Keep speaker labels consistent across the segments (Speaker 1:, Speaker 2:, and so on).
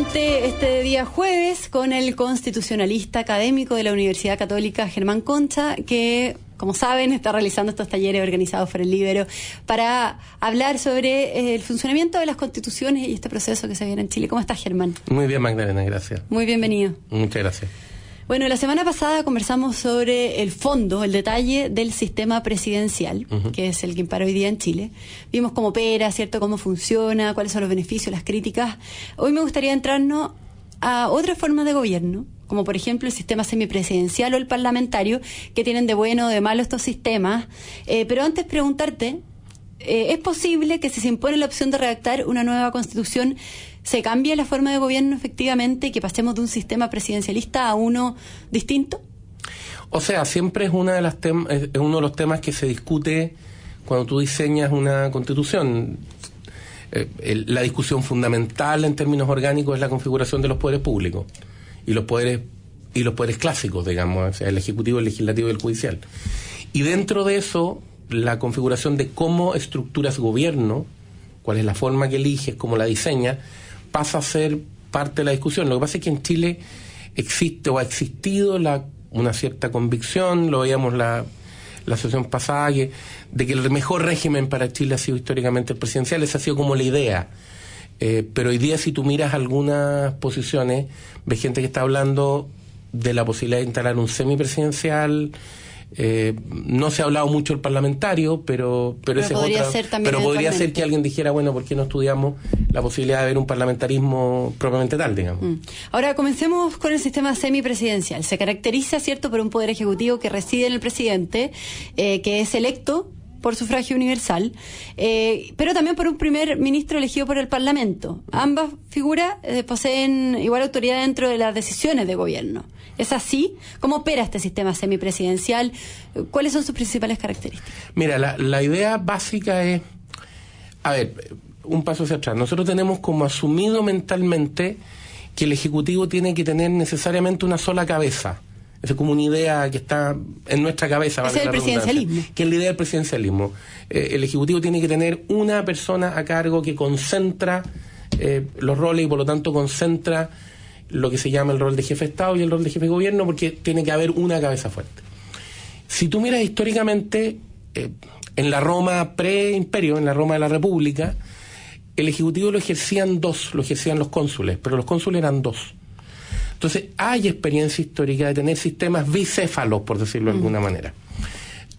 Speaker 1: nuevamente este día jueves con el constitucionalista académico de la Universidad Católica Germán Concha, que como saben, está realizando estos talleres organizados por el Libero para hablar sobre eh, el funcionamiento de las constituciones y este proceso que se viene en Chile. ¿Cómo estás, Germán?
Speaker 2: Muy bien, Magdalena, gracias.
Speaker 1: Muy bienvenido.
Speaker 2: Muchas gracias.
Speaker 1: Bueno, la semana pasada conversamos sobre el fondo, el detalle del sistema presidencial, que es el que impara hoy día en Chile. Vimos cómo opera, ¿cierto? Cómo funciona, cuáles son los beneficios, las críticas. Hoy me gustaría entrarnos a otras formas de gobierno, como por ejemplo el sistema semipresidencial o el parlamentario, que tienen de bueno o de malo estos sistemas. Eh, pero antes preguntarte, eh, ¿es posible que si se impone la opción de redactar una nueva constitución, se cambie la forma de gobierno efectivamente y que pasemos de un sistema presidencialista a uno distinto?
Speaker 2: O sea, siempre es, una de las es uno de los temas que se discute cuando tú diseñas una constitución. Eh, la discusión fundamental en términos orgánicos es la configuración de los poderes públicos y los poderes y los poderes clásicos, digamos, el ejecutivo, el legislativo y el judicial. Y dentro de eso, la configuración de cómo estructuras gobierno, cuál es la forma que eliges, cómo la diseñas, pasa a ser parte de la discusión. Lo que pasa es que en Chile existe o ha existido la, una cierta convicción, lo veíamos la, la sesión pasada, de que el mejor régimen para Chile ha sido históricamente el presidencial, esa ha sido como la idea. Eh, pero hoy día si tú miras algunas posiciones, ves gente que está hablando de la posibilidad de instalar un semipresidencial, eh, no se ha hablado mucho el parlamentario, pero pero,
Speaker 1: podría ser también
Speaker 2: pero podría ser que alguien dijera, bueno, ¿por qué no estudiamos la posibilidad de ver un parlamentarismo propiamente tal, digamos? Mm.
Speaker 1: Ahora comencemos con el sistema semipresidencial. Se caracteriza, cierto, por un poder ejecutivo que reside en el presidente, eh, que es electo por sufragio universal, eh, pero también por un primer ministro elegido por el Parlamento. Ambas figuras eh, poseen igual autoridad dentro de las decisiones de gobierno. ¿Es así? ¿Cómo opera este sistema semipresidencial? ¿Cuáles son sus principales características?
Speaker 2: Mira, la, la idea básica es, a ver, un paso hacia atrás. Nosotros tenemos como asumido mentalmente que el Ejecutivo tiene que tener necesariamente una sola cabeza es como una idea que está en nuestra cabeza.
Speaker 1: Es el presidencialismo.
Speaker 2: Que es la idea del presidencialismo. Eh, el Ejecutivo tiene que tener una persona a cargo que concentra eh, los roles y por lo tanto concentra lo que se llama el rol de jefe de Estado y el rol de jefe de gobierno porque tiene que haber una cabeza fuerte. Si tú miras históricamente, eh, en la Roma pre-imperio, en la Roma de la República, el Ejecutivo lo ejercían dos, lo ejercían los cónsules, pero los cónsules eran dos. Entonces, hay experiencia histórica de tener sistemas bicéfalos, por decirlo de alguna manera.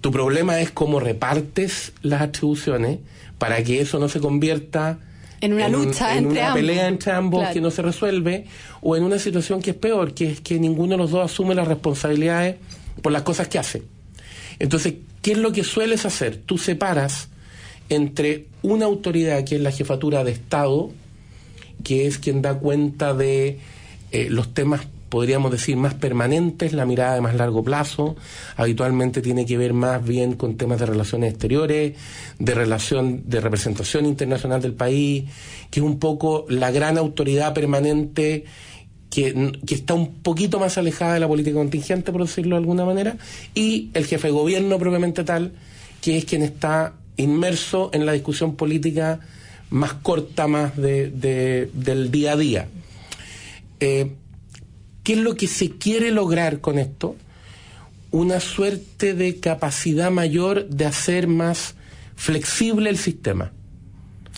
Speaker 2: Tu problema es cómo repartes las atribuciones para que eso no se convierta
Speaker 1: en una lucha
Speaker 2: en
Speaker 1: entre
Speaker 2: una pelea entre ambos que no se resuelve o en una situación que es peor, que es que ninguno de los dos asume las responsabilidades por las cosas que hace. Entonces, ¿qué es lo que sueles hacer? Tú separas entre una autoridad que es la jefatura de Estado, que es quien da cuenta de eh, los temas podríamos decir más permanentes, la mirada de más largo plazo, habitualmente tiene que ver más bien con temas de relaciones exteriores, de relación, de representación internacional del país, que es un poco la gran autoridad permanente que, que, está un poquito más alejada de la política contingente, por decirlo de alguna manera, y el jefe de gobierno propiamente tal, que es quien está inmerso en la discusión política más corta, más de, del día a día. Eh, ¿Qué es lo que se quiere lograr con esto? Una suerte de capacidad mayor de hacer más flexible el sistema.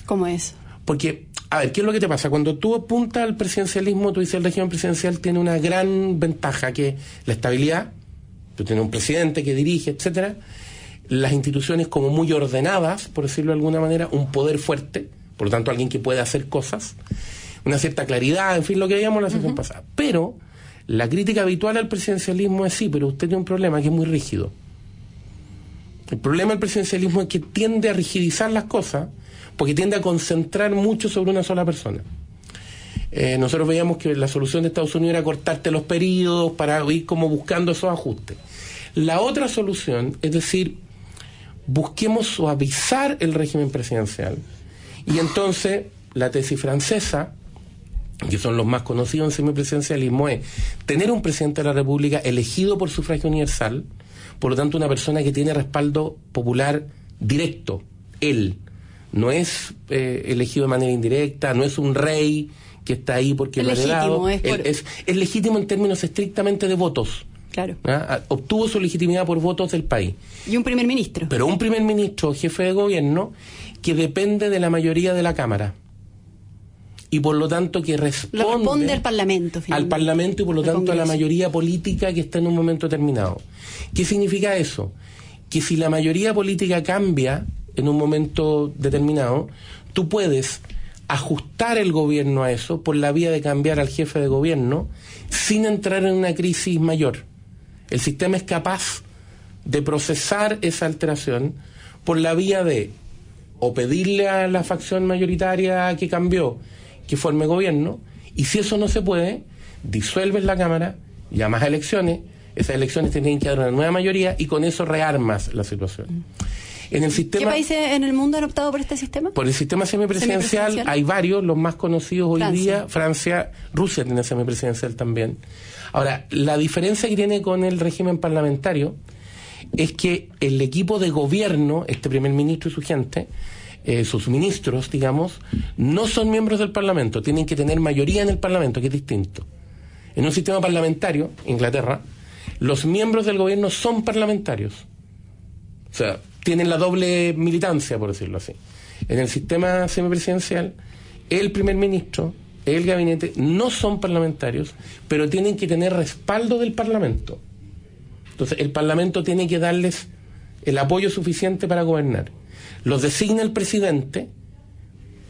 Speaker 1: ¿Cómo es?
Speaker 2: Porque, a ver, ¿qué es lo que te pasa? Cuando tú apuntas al presidencialismo, tú dices el régimen presidencial tiene una gran ventaja, que es la estabilidad, tú tienes un presidente que dirige, etcétera, las instituciones como muy ordenadas, por decirlo de alguna manera, un poder fuerte, por lo tanto alguien que puede hacer cosas, una cierta claridad, en fin, lo que veíamos la sesión pasada. Pero la crítica habitual al presidencialismo es sí, pero usted tiene un problema que es muy rígido. El problema del presidencialismo es que tiende a rigidizar las cosas porque tiende a concentrar mucho sobre una sola persona. Eh, nosotros veíamos que la solución de Estados Unidos era cortarte los periodos para ir como buscando esos ajustes. La otra solución es decir, busquemos suavizar el régimen presidencial. Y entonces la tesis francesa que son los más conocidos en semipresidencialismo, es tener un presidente de la República elegido por sufragio universal, por lo tanto una persona que tiene respaldo popular directo, él, no es eh, elegido de manera indirecta, no es un rey que está ahí porque
Speaker 1: es
Speaker 2: lo
Speaker 1: legítimo,
Speaker 2: es, es, es, legítimo en términos estrictamente de votos.
Speaker 1: Claro.
Speaker 2: ¿Ah? Obtuvo su legitimidad por votos del país.
Speaker 1: Y un primer ministro.
Speaker 2: Pero un primer ministro, jefe de gobierno, que depende de la mayoría de la Cámara. Y por lo tanto que responde,
Speaker 1: responde al Parlamento.
Speaker 2: Al Parlamento y por lo tanto a la mayoría política que está en un momento determinado. ¿Qué significa eso? Que si la mayoría política cambia en un momento determinado, tú puedes ajustar el gobierno a eso por la vía de cambiar al jefe de gobierno sin entrar en una crisis mayor. El sistema es capaz de procesar esa alteración por la vía de o pedirle a la facción mayoritaria que cambió que forme gobierno, y si eso no se puede, disuelves la Cámara, llamas a elecciones, esas elecciones tienen que dar una nueva mayoría y con eso rearmas la situación.
Speaker 1: En el sistema, ¿Qué países en el mundo han optado por este sistema?
Speaker 2: Por el sistema semipresidencial, hay varios, los más conocidos hoy día, Francia, Rusia tiene semipresidencial también. Ahora, la diferencia que tiene con el régimen parlamentario es que el equipo de gobierno, este primer ministro y su gente, eh, sus ministros, digamos, no son miembros del Parlamento, tienen que tener mayoría en el Parlamento, que es distinto. En un sistema parlamentario, Inglaterra, los miembros del gobierno son parlamentarios. O sea, tienen la doble militancia, por decirlo así. En el sistema semipresidencial, el primer ministro, el gabinete, no son parlamentarios, pero tienen que tener respaldo del Parlamento. Entonces, el Parlamento tiene que darles el apoyo suficiente para gobernar los designa el presidente,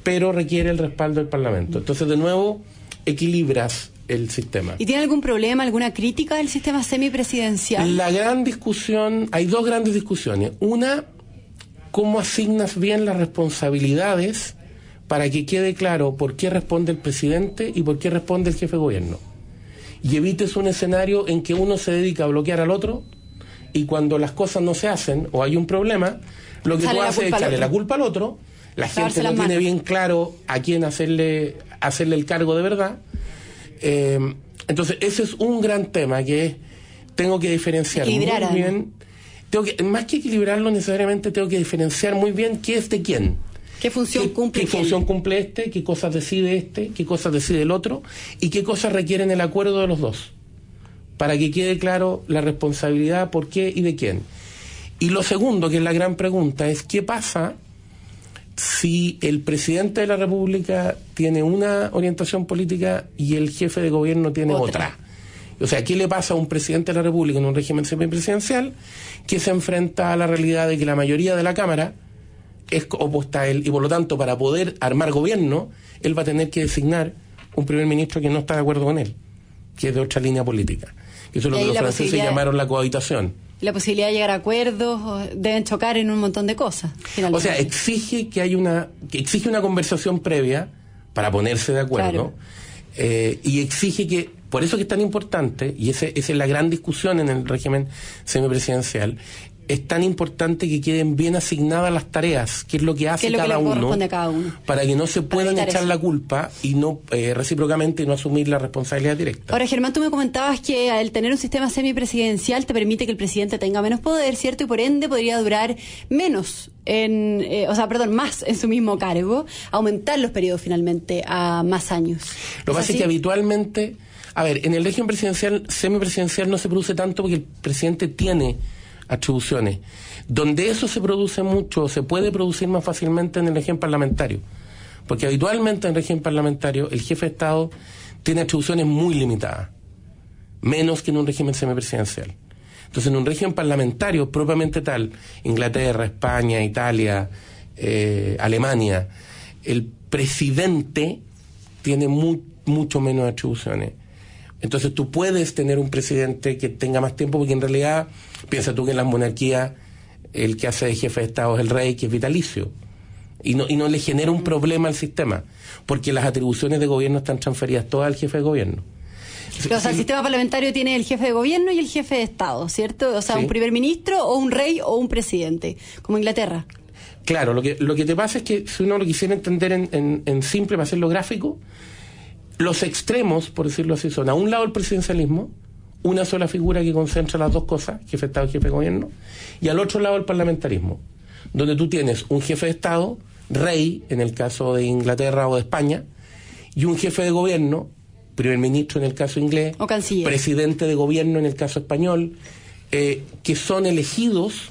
Speaker 2: pero requiere el respaldo del Parlamento. Entonces, de nuevo, equilibras el sistema.
Speaker 1: ¿Y tiene algún problema, alguna crítica del sistema semipresidencial?
Speaker 2: La gran discusión, hay dos grandes discusiones. Una, cómo asignas bien las responsabilidades para que quede claro por qué responde el presidente y por qué responde el jefe de gobierno. Y evites un escenario en que uno se dedica a bloquear al otro y cuando las cosas no se hacen o hay un problema, lo que tú haces es echarle la culpa al otro, la gente no tiene bien claro a quién hacerle, hacerle el cargo de verdad. Eh, entonces, ese es un gran tema que tengo que diferenciar muy bien. Tengo que, más que equilibrarlo necesariamente, tengo que diferenciar muy bien qué es de quién.
Speaker 1: ¿Qué función cumple?
Speaker 2: ¿Qué función cumple este? ¿Qué cosas decide este? ¿Qué cosas decide el otro? ¿Y qué cosas requieren el acuerdo de los dos? Para que quede claro la responsabilidad, por qué y de quién. Y lo segundo, que es la gran pregunta, es qué pasa si el presidente de la República tiene una orientación política y el jefe de gobierno tiene otra. O sea, ¿qué le pasa a un presidente de la República en un régimen semipresidencial que se enfrenta a la realidad de que la mayoría de la Cámara es opuesta a él y por lo tanto para poder armar gobierno, él va a tener que designar un primer ministro que no está de acuerdo con él, que es de otra línea política. Eso es lo que los franceses llamaron la cohabitación
Speaker 1: la posibilidad de llegar a acuerdos, deben chocar en un montón de cosas.
Speaker 2: O sea, exige que hay una, que exige una conversación previa para ponerse de acuerdo eh, y exige que, por eso que es tan importante, y esa es la gran discusión en el régimen semipresidencial, es tan importante que queden bien asignadas las tareas, qué es lo que hace cada, uno, para que no se puedan echar la culpa y no eh, recíprocamente no asumir la responsabilidad directa.
Speaker 1: Ahora, Germán, tú me comentabas que al tener un sistema semipresidencial te permite que el presidente tenga menos poder, ¿cierto? Y por ende podría durar menos en, eh, o sea, perdón, más en su mismo cargo, aumentar los periodos finalmente a más años.
Speaker 2: Lo que pasa es que habitualmente, a ver, en el régimen presidencial, semipresidencial no se produce tanto porque el presidente tiene atribuciones. Donde eso se produce mucho, se puede producir más fácilmente en el régimen parlamentario. Porque habitualmente en el régimen parlamentario el jefe de Estado tiene atribuciones muy limitadas, menos que en un régimen semipresidencial. Entonces, en un régimen parlamentario propiamente tal, Inglaterra, España, Italia, eh, Alemania, el presidente tiene mucho menos atribuciones. Entonces tú puedes tener un presidente que tenga más tiempo, porque en realidad, piensa tú que en las monarquías el que hace de jefe de Estado es el rey, que es vitalicio. Y no, y no le genera un problema al sistema, porque las atribuciones de gobierno están transferidas todas al jefe de gobierno.
Speaker 1: o sea, el sistema parlamentario tiene el jefe de gobierno y el jefe de Estado, ¿cierto? O sea, un primer ministro o un rey o un presidente, como Inglaterra.
Speaker 2: Claro, lo que, lo que te pasa es que si uno lo quisiera entender en, en, en simple para hacerlo gráfico, los extremos, por decirlo así, son a un lado el presidencialismo, una sola figura que concentra las dos cosas, jefe de Estado y jefe de gobierno, y al otro lado el parlamentarismo, donde tú tienes un jefe de Estado rey, en el caso de Inglaterra o de España, y un jefe de gobierno, primer ministro en el caso inglés,
Speaker 1: o
Speaker 2: presidente de gobierno en el caso español, eh, que son elegidos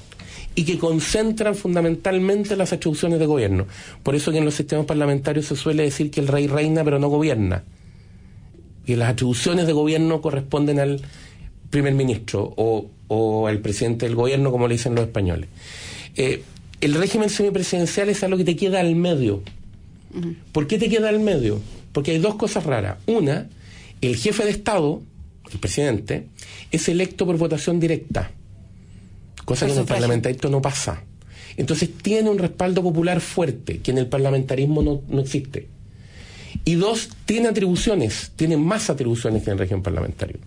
Speaker 2: y que concentran fundamentalmente las atribuciones de gobierno. Por eso que en los sistemas parlamentarios se suele decir que el rey reina pero no gobierna. Y las atribuciones de gobierno corresponden al primer ministro o, al presidente del gobierno, como le dicen los españoles. Eh, el régimen semipresidencial es algo que te queda al medio. ¿Por qué te queda al medio? Porque hay dos cosas raras. Una, el jefe de Estado, el presidente, es electo por votación directa, cosa que en el parlamentarismo no pasa. Entonces tiene un respaldo popular fuerte, que en el parlamentarismo no, existe. Y dos, tiene atribuciones, tiene más atribuciones que en el régimen parlamentario.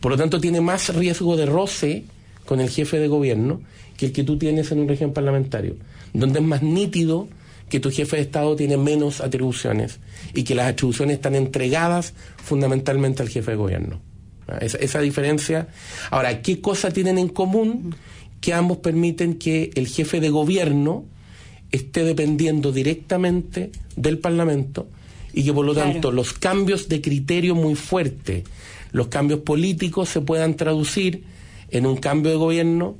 Speaker 2: Por lo tanto, tiene más riesgo de roce con el jefe de gobierno que el que tú tienes en un régimen parlamentario, donde es más nítido que tu jefe de Estado tiene menos atribuciones y que las atribuciones están entregadas fundamentalmente al jefe de gobierno. Ah, esa, diferencia. Ahora, ¿qué cosas tienen en común? Que ambos permiten que el jefe de gobierno esté dependiendo directamente del Parlamento y que por lo tanto los cambios de criterio muy fuertes, los cambios políticos se puedan traducir en un cambio de gobierno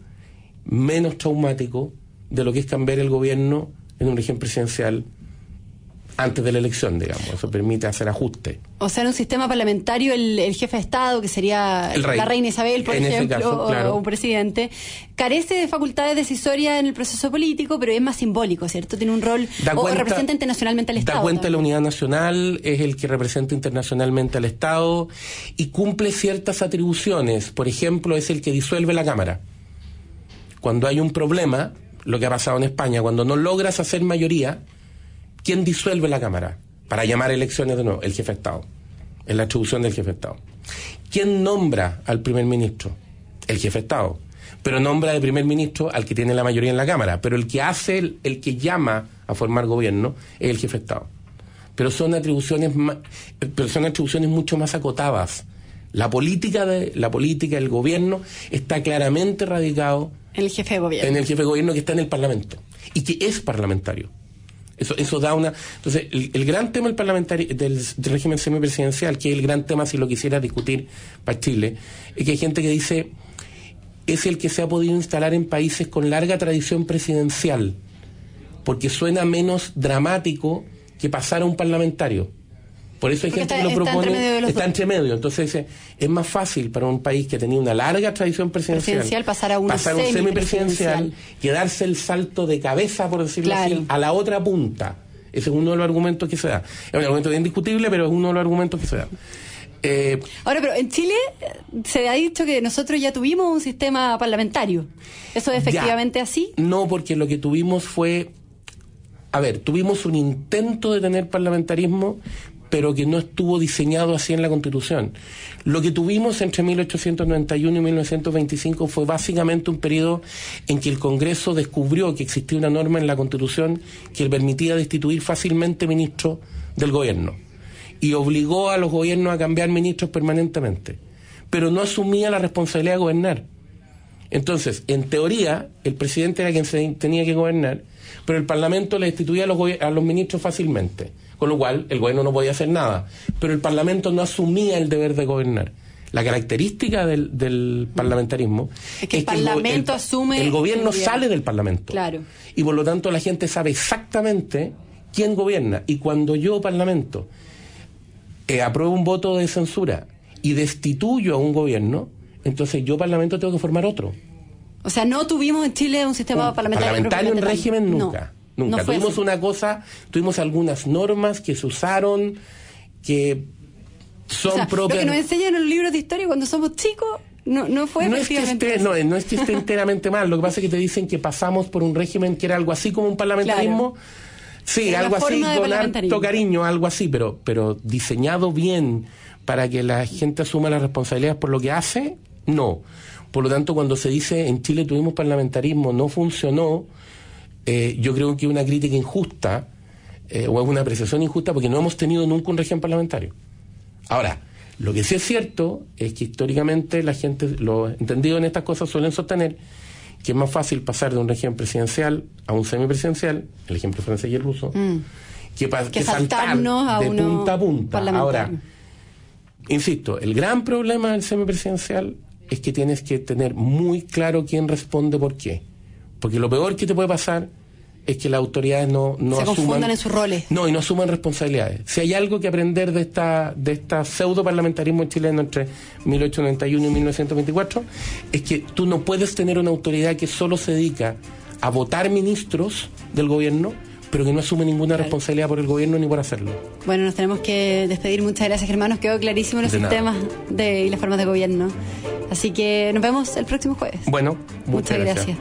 Speaker 2: menos traumático de lo que es cambiar el gobierno en un régimen presidencial antes de la elección, digamos. Eso permite hacer ajustes.
Speaker 1: O sea, en un sistema parlamentario, el, jefe de Estado, que sería la reina Isabel, por ejemplo, o, un presidente, carece de facultades decisorias en el proceso político, pero es más simbólico, ¿cierto? Tiene un rol, o representa internacionalmente al Estado.
Speaker 2: Da cuenta de la unidad nacional, es el que representa internacionalmente al Estado y cumple ciertas atribuciones. Por ejemplo, es el que disuelve la Cámara. Cuando hay un problema, lo que ha pasado en España, cuando no logras hacer mayoría, ¿Quién disuelve la Cámara para llamar elecciones de nuevo? El jefe de Estado. Es la atribución del jefe de Estado. ¿Quién nombra al primer ministro? El jefe de Estado. Pero nombra de primer ministro al que tiene la mayoría en la Cámara. Pero el que hace, el, que llama a formar gobierno es el jefe de Estado. Pero son atribuciones, pero son atribuciones mucho más acotadas. La política, de, la política del gobierno está claramente radicado
Speaker 1: en el jefe de gobierno.
Speaker 2: En el jefe de gobierno que está en el Parlamento y que es parlamentario. Eso, eso da una. Entonces, el, gran tema del, parlamentario, del, régimen semipresidencial, que es el gran tema si lo quisiera discutir para Chile, es que hay gente que dice es el que se ha podido instalar en países con larga tradición presidencial, porque suena menos dramático que pasar a un parlamentario. Por eso hay gente que lo propone, está entre medio. Entonces es más fácil para un país que tenía una larga tradición presidencial,
Speaker 1: pasar a un,
Speaker 2: pasar un semipresidencial, que darse el salto de cabeza, por decirlo así, a la otra punta. Ese es uno de los argumentos que se da. Es un argumento bien discutible, pero es uno de los argumentos que se da.
Speaker 1: Eh, Ahora, pero en Chile eh, se ha dicho que nosotros ya tuvimos un sistema parlamentario. ¿Eso es efectivamente así?
Speaker 2: No, porque lo que tuvimos fue a ver, tuvimos un intento de tener parlamentarismo, pero que no estuvo diseñado así en la Constitución. Lo que tuvimos entre 1891 y 1925 fue básicamente un periodo en que el Congreso descubrió que existía una norma en la Constitución que permitía destituir fácilmente ministros del gobierno y obligó a los gobiernos a cambiar ministros permanentemente, pero no asumía la responsabilidad de gobernar. Entonces, en teoría, el presidente era quien tenía que gobernar, pero el Parlamento le destituía a los ministros fácilmente con lo cual el gobierno no podía hacer nada. Pero el Parlamento no asumía el deber de gobernar. La característica del, parlamentarismo
Speaker 1: es que el Parlamento asume.
Speaker 2: El gobierno sale del Parlamento.
Speaker 1: Claro.
Speaker 2: Y por lo tanto la gente sabe exactamente quién gobierna. Y cuando yo, Parlamento, eh, apruebo un voto de censura y destituyo a un gobierno, entonces yo, Parlamento, tengo que formar otro.
Speaker 1: O sea, no tuvimos en Chile un sistema parlamentario.
Speaker 2: Parlamentario en régimen nunca. Nunca. tuvimos una cosa, tuvimos algunas normas que se usaron, que son propias.
Speaker 1: Lo que nos enseñan en los libros de historia cuando somos chicos. No, no fue
Speaker 2: no es, que esté, no, no, es que esté enteramente mal, lo que pasa es que te dicen que pasamos por un régimen que era algo así como un parlamentarismo. Sí, algo así, con harto cariño, algo así, pero, pero diseñado bien para que la gente asuma las responsabilidades por lo que hace, no. Por lo tanto, cuando se dice en Chile tuvimos parlamentarismo, no funcionó, eh, yo creo que es una crítica injusta eh, o es una apreciación injusta porque no hemos tenido nunca un régimen parlamentario. Ahora, lo que sí es cierto es que históricamente la gente, los entendidos en estas cosas suelen sostener que es más fácil pasar de un régimen presidencial a un semipresidencial, el ejemplo francés y el ruso, mm. que, que, saltar de punta a punta. Ahora, insisto, el gran problema del semipresidencial es que tienes que tener muy claro quién responde por qué. Porque lo peor que te puede pasar es que las autoridades no, no
Speaker 1: Se
Speaker 2: asuman
Speaker 1: en sus roles.
Speaker 2: No, y no asuman responsabilidades. Si hay algo que aprender de esta de esta pseudo parlamentarismo chileno entre 1891 y 1924 es que tú no puedes tener una autoridad que solo se dedica a votar ministros del gobierno pero que no asume ninguna responsabilidad por el gobierno ni por hacerlo.
Speaker 1: Bueno, nos tenemos que despedir. Muchas gracias, Germán. Nos quedó clarísimo los sistemas de, y las formas de gobierno. Así que nos vemos el próximo jueves.
Speaker 2: Bueno, muchas, gracias.